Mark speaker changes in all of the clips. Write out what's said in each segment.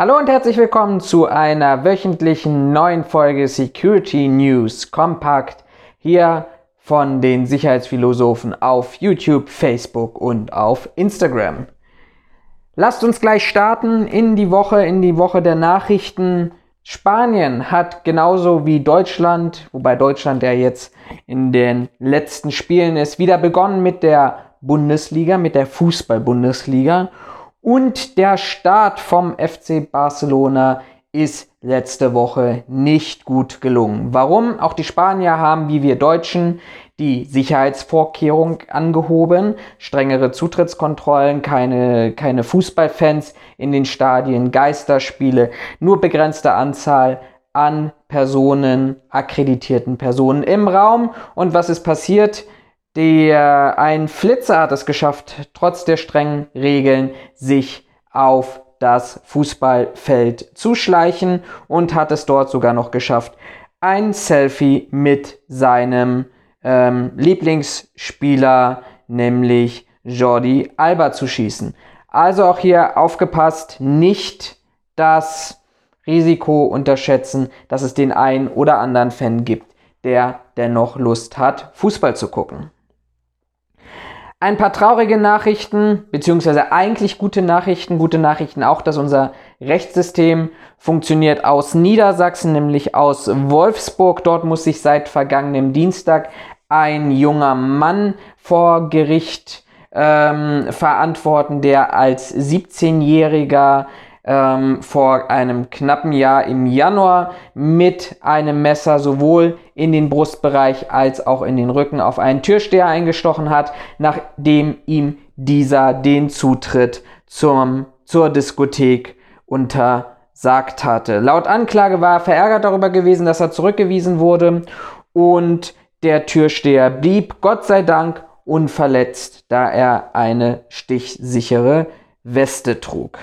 Speaker 1: Hallo und herzlich willkommen zu einer wöchentlichen neuen Folge Security News Compact hier von den Sicherheitsphilosophen auf YouTube, Facebook und auf Instagram. Lasst uns gleich starten in die Woche, in die Woche der Nachrichten. Spanien hat genauso wie Deutschland, wobei Deutschland ja jetzt in den letzten Spielen ist, wieder begonnen mit der Bundesliga, mit der Fußball-Bundesliga. Und der Start vom FC Barcelona ist letzte Woche nicht gut gelungen. Warum? Auch die Spanier haben, wie wir Deutschen, die Sicherheitsvorkehrung angehoben, strengere Zutrittskontrollen, keine, keine Fußballfans in den Stadien, Geisterspiele, nur begrenzte Anzahl an Personen, akkreditierten Personen im Raum. Und was ist passiert? Der, ein Flitzer hat es geschafft, trotz der strengen Regeln sich auf das Fußballfeld zu schleichen und hat es dort sogar noch geschafft, ein Selfie mit seinem ähm, Lieblingsspieler, nämlich Jordi Alba, zu schießen. Also auch hier aufgepasst, nicht das Risiko unterschätzen, dass es den einen oder anderen Fan gibt, der dennoch Lust hat, Fußball zu gucken. Ein paar traurige Nachrichten, beziehungsweise eigentlich gute Nachrichten. Gute Nachrichten auch, dass unser Rechtssystem funktioniert aus Niedersachsen, nämlich aus Wolfsburg. Dort muss sich seit vergangenem Dienstag ein junger Mann vor Gericht ähm, verantworten, der als 17-Jähriger ähm, vor einem knappen Jahr im Januar mit einem Messer sowohl in den Brustbereich als auch in den Rücken auf einen Türsteher eingestochen hat, nachdem ihm dieser den Zutritt zum, zur Diskothek untersagt hatte. Laut Anklage war er verärgert darüber gewesen, dass er zurückgewiesen wurde und der Türsteher blieb Gott sei Dank unverletzt, da er eine stichsichere Weste trug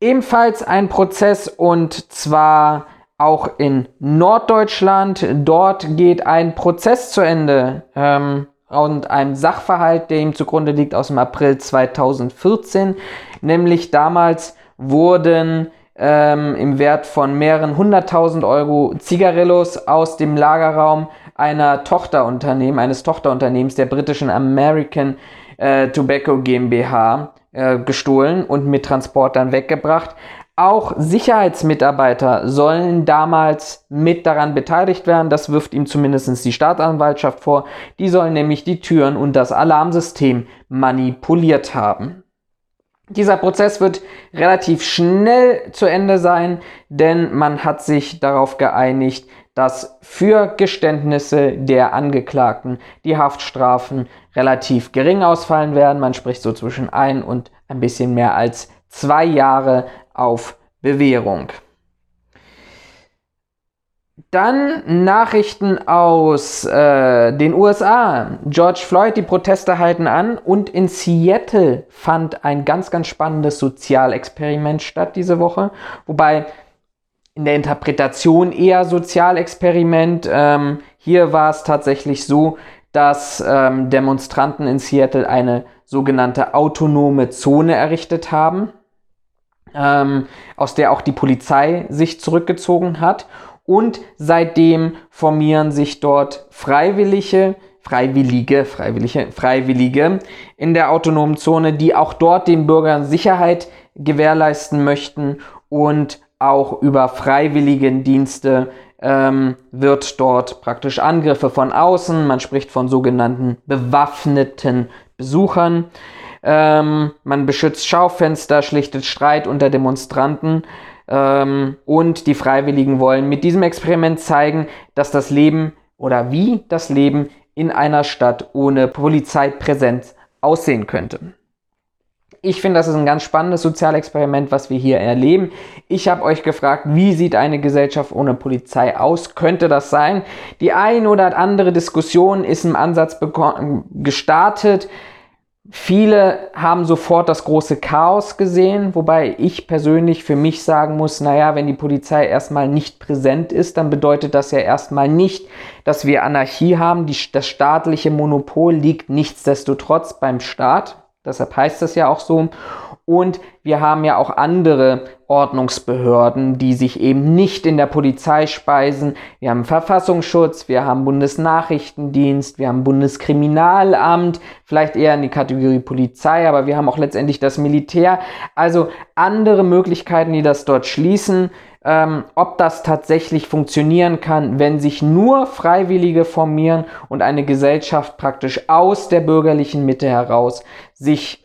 Speaker 1: ebenfalls ein Prozess und zwar auch in Norddeutschland. Dort geht ein Prozess zu Ende ähm, und einem Sachverhalt, der ihm zugrunde liegt aus dem April 2014. Nämlich damals wurden ähm, im Wert von mehreren hunderttausend Euro Zigarillos aus dem Lagerraum einer Tochterunternehmen, eines Tochterunternehmens der britischen American äh, Tobacco GmbH äh, gestohlen und mit Transportern weggebracht. Auch Sicherheitsmitarbeiter sollen damals mit daran beteiligt werden. Das wirft ihm zumindest die Staatsanwaltschaft vor. Die sollen nämlich die Türen und das Alarmsystem manipuliert haben. Dieser Prozess wird relativ schnell zu Ende sein, denn man hat sich darauf geeinigt, dass für Geständnisse der Angeklagten die Haftstrafen relativ gering ausfallen werden. Man spricht so zwischen ein und ein bisschen mehr als zwei Jahre auf Bewährung. Dann Nachrichten aus äh, den USA. George Floyd, die Proteste halten an und in Seattle fand ein ganz, ganz spannendes Sozialexperiment statt diese Woche. Wobei in der Interpretation eher Sozialexperiment. Ähm, hier war es tatsächlich so, dass ähm, Demonstranten in Seattle eine sogenannte autonome Zone errichtet haben, ähm, aus der auch die Polizei sich zurückgezogen hat. Und seitdem formieren sich dort Freiwillige, Freiwillige, Freiwillige, Freiwillige in der autonomen Zone, die auch dort den Bürgern Sicherheit gewährleisten möchten und auch über Freiwilligendienste ähm, wird dort praktisch Angriffe von außen, man spricht von sogenannten bewaffneten Besuchern, ähm, man beschützt Schaufenster, schlichtet Streit unter Demonstranten ähm, und die Freiwilligen wollen mit diesem Experiment zeigen, dass das Leben oder wie das Leben in einer Stadt ohne Polizeipräsenz aussehen könnte. Ich finde, das ist ein ganz spannendes Sozialexperiment, was wir hier erleben. Ich habe euch gefragt, wie sieht eine Gesellschaft ohne Polizei aus? Könnte das sein? Die ein oder andere Diskussion ist im Ansatz gestartet. Viele haben sofort das große Chaos gesehen, wobei ich persönlich für mich sagen muss, naja, wenn die Polizei erstmal nicht präsent ist, dann bedeutet das ja erstmal nicht, dass wir Anarchie haben. Die, das staatliche Monopol liegt nichtsdestotrotz beim Staat. Deshalb heißt es ja auch so. Und wir haben ja auch andere Ordnungsbehörden, die sich eben nicht in der Polizei speisen. Wir haben Verfassungsschutz, wir haben Bundesnachrichtendienst, wir haben Bundeskriminalamt, vielleicht eher in die Kategorie Polizei, aber wir haben auch letztendlich das Militär. Also andere Möglichkeiten, die das dort schließen. Ähm, ob das tatsächlich funktionieren kann, wenn sich nur Freiwillige formieren und eine Gesellschaft praktisch aus der bürgerlichen Mitte heraus sich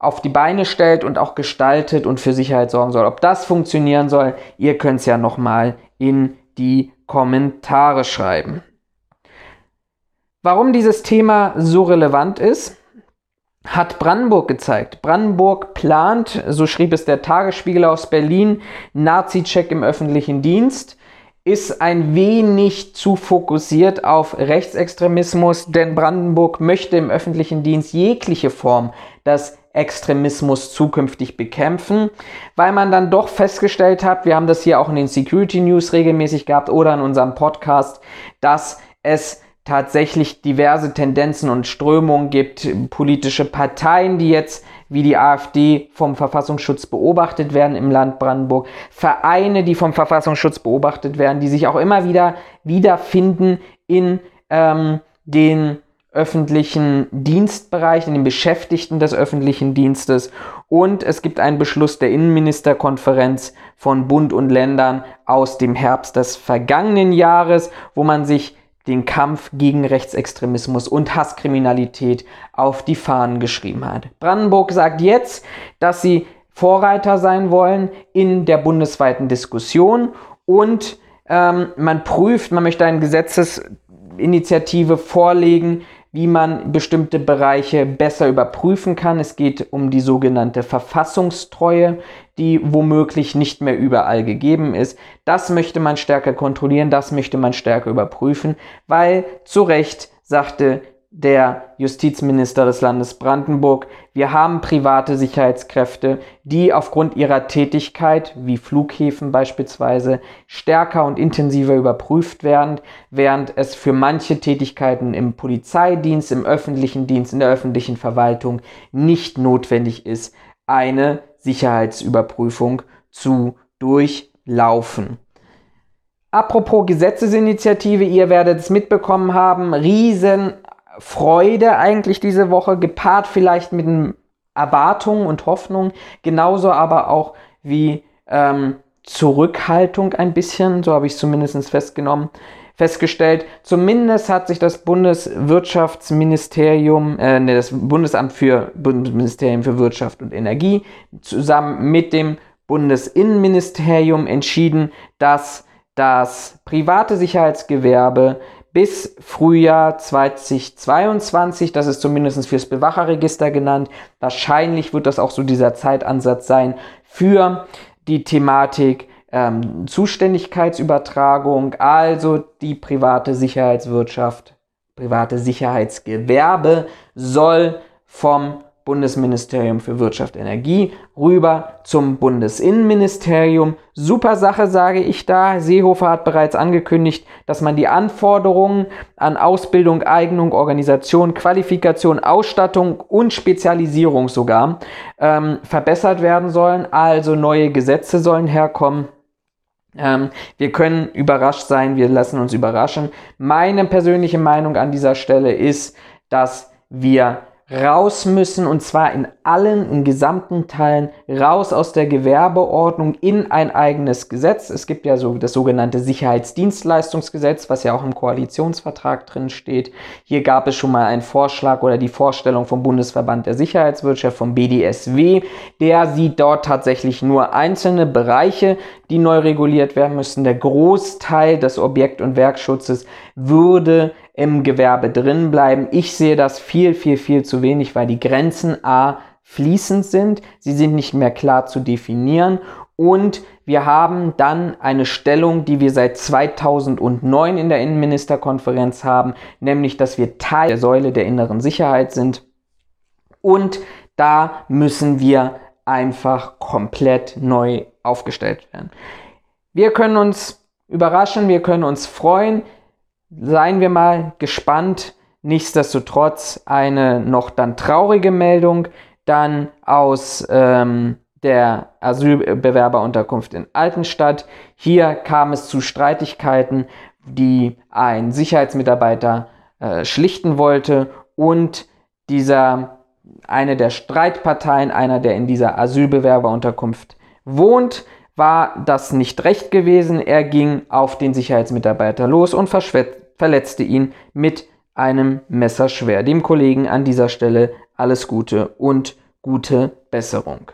Speaker 1: auf die Beine stellt und auch gestaltet und für Sicherheit sorgen soll. Ob das funktionieren soll, ihr könnt es ja nochmal in die Kommentare schreiben. Warum dieses Thema so relevant ist, hat Brandenburg gezeigt. Brandenburg plant, so schrieb es der Tagesspiegel aus Berlin, Nazi-Check im öffentlichen Dienst ist ein wenig zu fokussiert auf Rechtsextremismus, denn Brandenburg möchte im öffentlichen Dienst jegliche Form des Extremismus zukünftig bekämpfen, weil man dann doch festgestellt hat, wir haben das hier auch in den Security News regelmäßig gehabt oder in unserem Podcast, dass es tatsächlich diverse Tendenzen und Strömungen gibt, politische Parteien, die jetzt wie die AfD vom Verfassungsschutz beobachtet werden im Land Brandenburg, Vereine, die vom Verfassungsschutz beobachtet werden, die sich auch immer wieder wiederfinden in ähm, den öffentlichen Dienstbereich, in den Beschäftigten des öffentlichen Dienstes. Und es gibt einen Beschluss der Innenministerkonferenz von Bund und Ländern aus dem Herbst des vergangenen Jahres, wo man sich den Kampf gegen Rechtsextremismus und Hasskriminalität auf die Fahnen geschrieben hat. Brandenburg sagt jetzt, dass sie Vorreiter sein wollen in der bundesweiten Diskussion und ähm, man prüft, man möchte eine Gesetzesinitiative vorlegen, wie man bestimmte Bereiche besser überprüfen kann. Es geht um die sogenannte Verfassungstreue, die womöglich nicht mehr überall gegeben ist. Das möchte man stärker kontrollieren, das möchte man stärker überprüfen, weil zu Recht sagte der Justizminister des Landes Brandenburg, wir haben private Sicherheitskräfte, die aufgrund ihrer Tätigkeit, wie Flughäfen beispielsweise, stärker und intensiver überprüft werden, während es für manche Tätigkeiten im Polizeidienst, im öffentlichen Dienst, in der öffentlichen Verwaltung nicht notwendig ist, eine Sicherheitsüberprüfung zu durchlaufen. Apropos Gesetzesinitiative, ihr werdet es mitbekommen haben, riesen Freude eigentlich diese Woche, gepaart vielleicht mit Erwartungen und Hoffnungen, genauso aber auch wie ähm, Zurückhaltung ein bisschen, so habe ich es zumindest festgenommen, festgestellt. Zumindest hat sich das Bundeswirtschaftsministerium, äh, ne, das Bundesamt für Bundesministerium für Wirtschaft und Energie zusammen mit dem Bundesinnenministerium entschieden, dass das private Sicherheitsgewerbe bis Frühjahr 2022. Das ist zumindest fürs Bewacherregister genannt. Wahrscheinlich wird das auch so dieser Zeitansatz sein für die Thematik ähm, Zuständigkeitsübertragung, also die private Sicherheitswirtschaft, private Sicherheitsgewerbe soll vom Bundesministerium für Wirtschaft und Energie rüber zum Bundesinnenministerium. Super Sache, sage ich da. Seehofer hat bereits angekündigt, dass man die Anforderungen an Ausbildung, Eignung, Organisation, Qualifikation, Ausstattung und Spezialisierung sogar ähm, verbessert werden sollen. Also neue Gesetze sollen herkommen. Ähm, wir können überrascht sein, wir lassen uns überraschen. Meine persönliche Meinung an dieser Stelle ist, dass wir raus müssen und zwar in allen, in gesamten Teilen raus aus der Gewerbeordnung in ein eigenes Gesetz. Es gibt ja so das sogenannte Sicherheitsdienstleistungsgesetz, was ja auch im Koalitionsvertrag drin steht. Hier gab es schon mal einen Vorschlag oder die Vorstellung vom Bundesverband der Sicherheitswirtschaft, vom BDSW. Der sieht dort tatsächlich nur einzelne Bereiche, die neu reguliert werden müssen. Der Großteil des Objekt- und Werkschutzes würde im Gewerbe drin bleiben. Ich sehe das viel, viel, viel zu wenig, weil die Grenzen A fließend sind, sie sind nicht mehr klar zu definieren und wir haben dann eine Stellung, die wir seit 2009 in der Innenministerkonferenz haben, nämlich dass wir Teil der Säule der inneren Sicherheit sind und da müssen wir einfach komplett neu aufgestellt werden. Wir können uns überraschen, wir können uns freuen. Seien wir mal gespannt. Nichtsdestotrotz eine noch dann traurige Meldung, dann aus ähm, der Asylbewerberunterkunft in Altenstadt. Hier kam es zu Streitigkeiten, die ein Sicherheitsmitarbeiter äh, schlichten wollte und dieser eine der Streitparteien, einer der in dieser Asylbewerberunterkunft wohnt, war das nicht recht gewesen. Er ging auf den Sicherheitsmitarbeiter los und verletzte ihn mit einem Messerschwer. Dem Kollegen an dieser Stelle alles Gute und gute Besserung.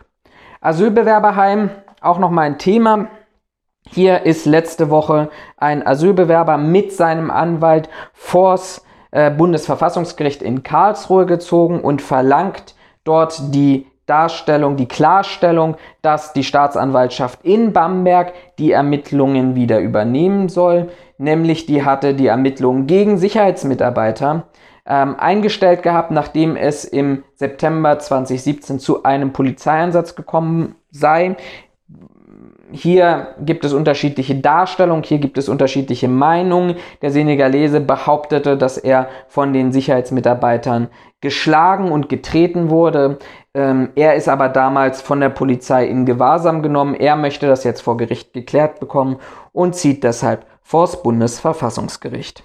Speaker 1: Asylbewerberheim, auch nochmal ein Thema. Hier ist letzte Woche ein Asylbewerber mit seinem Anwalt vors äh, Bundesverfassungsgericht in Karlsruhe gezogen und verlangt dort die Darstellung, die Klarstellung, dass die Staatsanwaltschaft in Bamberg die Ermittlungen wieder übernehmen soll. Nämlich die hatte die Ermittlungen gegen Sicherheitsmitarbeiter ähm, eingestellt gehabt, nachdem es im September 2017 zu einem Polizeieinsatz gekommen sei. Hier gibt es unterschiedliche Darstellungen, hier gibt es unterschiedliche Meinungen. Der Senegalese behauptete, dass er von den Sicherheitsmitarbeitern geschlagen und getreten wurde. Ähm, er ist aber damals von der Polizei in Gewahrsam genommen. Er möchte das jetzt vor Gericht geklärt bekommen und zieht deshalb vors Bundesverfassungsgericht.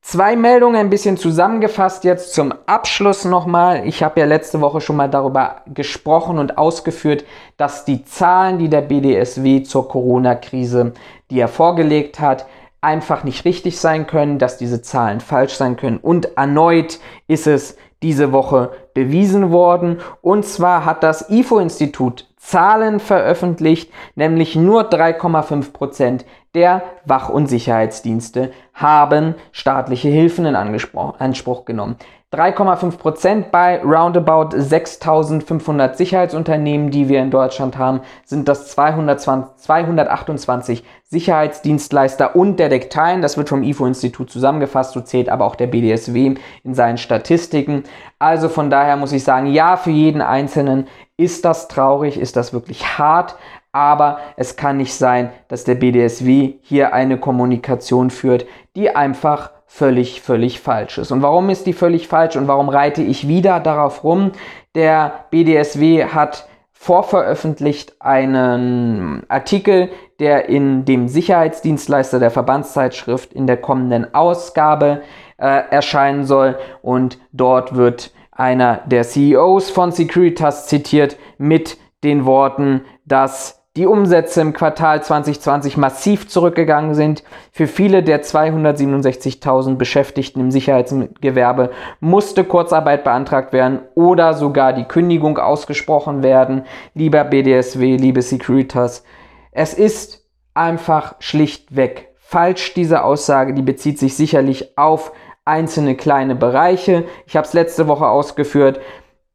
Speaker 1: Zwei Meldungen ein bisschen zusammengefasst jetzt zum Abschluss nochmal. Ich habe ja letzte Woche schon mal darüber gesprochen und ausgeführt, dass die Zahlen, die der BDSW zur Corona-Krise, die er vorgelegt hat, einfach nicht richtig sein können, dass diese Zahlen falsch sein können. Und erneut ist es diese Woche bewiesen worden. Und zwar hat das IFO-Institut Zahlen veröffentlicht, nämlich nur 3,5 Prozent der Wach- und Sicherheitsdienste haben staatliche Hilfen in Anspruch genommen. 3,5 Prozent bei roundabout 6.500 Sicherheitsunternehmen, die wir in Deutschland haben, sind das 220, 228 Sicherheitsdienstleister und Detekteien. Das wird vom IFO-Institut zusammengefasst, so zählt aber auch der BDSW in seinen Statistiken. Also von daher muss ich sagen, ja, für jeden Einzelnen ist das traurig, ist das wirklich hart, aber es kann nicht sein, dass der BDSW hier eine Kommunikation führt, die einfach völlig, völlig falsch ist. Und warum ist die völlig falsch und warum reite ich wieder darauf rum? Der BDSW hat vorveröffentlicht einen Artikel, der in dem Sicherheitsdienstleister der Verbandszeitschrift in der kommenden Ausgabe äh, erscheinen soll. Und dort wird einer der CEOs von Securitas zitiert mit den Worten, dass die Umsätze im Quartal 2020 massiv zurückgegangen sind. Für viele der 267.000 Beschäftigten im Sicherheitsgewerbe musste Kurzarbeit beantragt werden oder sogar die Kündigung ausgesprochen werden. Lieber BDSW, liebe Securitas, es ist einfach schlichtweg falsch, diese Aussage. Die bezieht sich sicherlich auf einzelne kleine Bereiche. Ich habe es letzte Woche ausgeführt.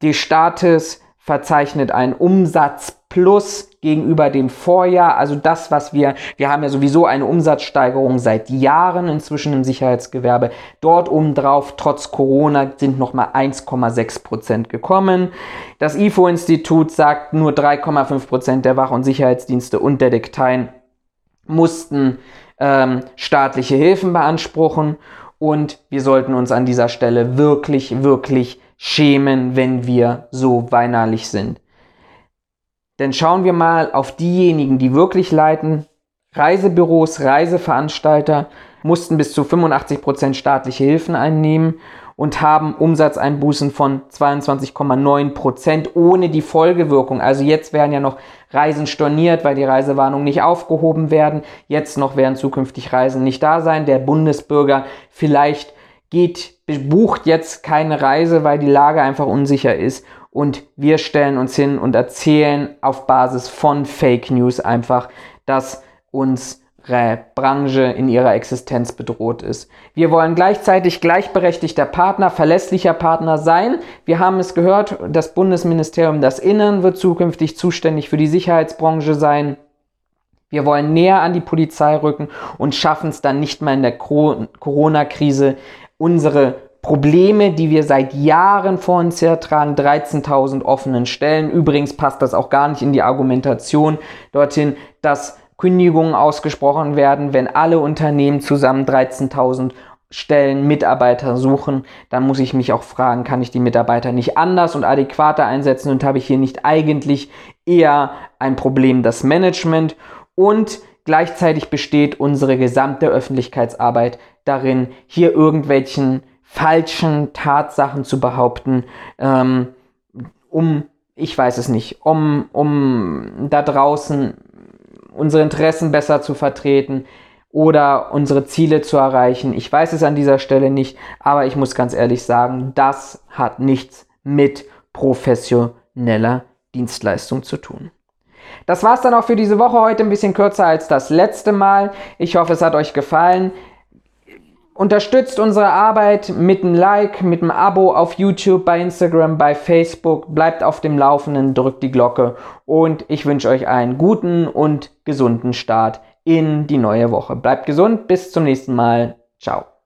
Speaker 1: Die Status verzeichnet einen Umsatz plus gegenüber dem Vorjahr. Also das, was wir, wir haben ja sowieso eine Umsatzsteigerung seit Jahren inzwischen im Sicherheitsgewerbe. Dort obendrauf, trotz Corona, sind nochmal 1,6 Prozent gekommen. Das IFO-Institut sagt, nur 3,5 Prozent der Wach- und Sicherheitsdienste und Detekteien mussten ähm, staatliche Hilfen beanspruchen. Und wir sollten uns an dieser Stelle wirklich, wirklich schämen, wenn wir so weinerlich sind. Denn schauen wir mal auf diejenigen, die wirklich leiten. Reisebüros, Reiseveranstalter mussten bis zu 85% staatliche Hilfen einnehmen und haben Umsatzeinbußen von 22,9% ohne die Folgewirkung. Also jetzt werden ja noch Reisen storniert, weil die Reisewarnungen nicht aufgehoben werden. Jetzt noch werden zukünftig Reisen nicht da sein. Der Bundesbürger vielleicht geht, bucht jetzt keine Reise, weil die Lage einfach unsicher ist und wir stellen uns hin und erzählen auf Basis von Fake News einfach, dass unsere Branche in ihrer Existenz bedroht ist. Wir wollen gleichzeitig gleichberechtigter Partner, verlässlicher Partner sein. Wir haben es gehört, das Bundesministerium des Innern wird zukünftig zuständig für die Sicherheitsbranche sein. Wir wollen näher an die Polizei rücken und schaffen es dann nicht mehr in der Corona-Krise, unsere Probleme, die wir seit Jahren vor uns hertragen, 13.000 offenen Stellen. Übrigens passt das auch gar nicht in die Argumentation dorthin, dass Kündigungen ausgesprochen werden, wenn alle Unternehmen zusammen 13.000 Stellen Mitarbeiter suchen, dann muss ich mich auch fragen, kann ich die Mitarbeiter nicht anders und adäquater einsetzen und habe ich hier nicht eigentlich eher ein Problem das Management und gleichzeitig besteht unsere gesamte Öffentlichkeitsarbeit darin, hier irgendwelchen falschen Tatsachen zu behaupten, ähm, um, ich weiß es nicht, um, um da draußen unsere Interessen besser zu vertreten oder unsere Ziele zu erreichen. Ich weiß es an dieser Stelle nicht, aber ich muss ganz ehrlich sagen, das hat nichts mit professioneller Dienstleistung zu tun. Das war's dann auch für diese Woche heute ein bisschen kürzer als das letzte Mal. Ich hoffe, es hat euch gefallen. Unterstützt unsere Arbeit mit einem Like, mit einem Abo auf YouTube, bei Instagram, bei Facebook. Bleibt auf dem Laufenden, drückt die Glocke und ich wünsche euch einen guten und gesunden Start in die neue Woche. Bleibt gesund, bis zum nächsten Mal. Ciao.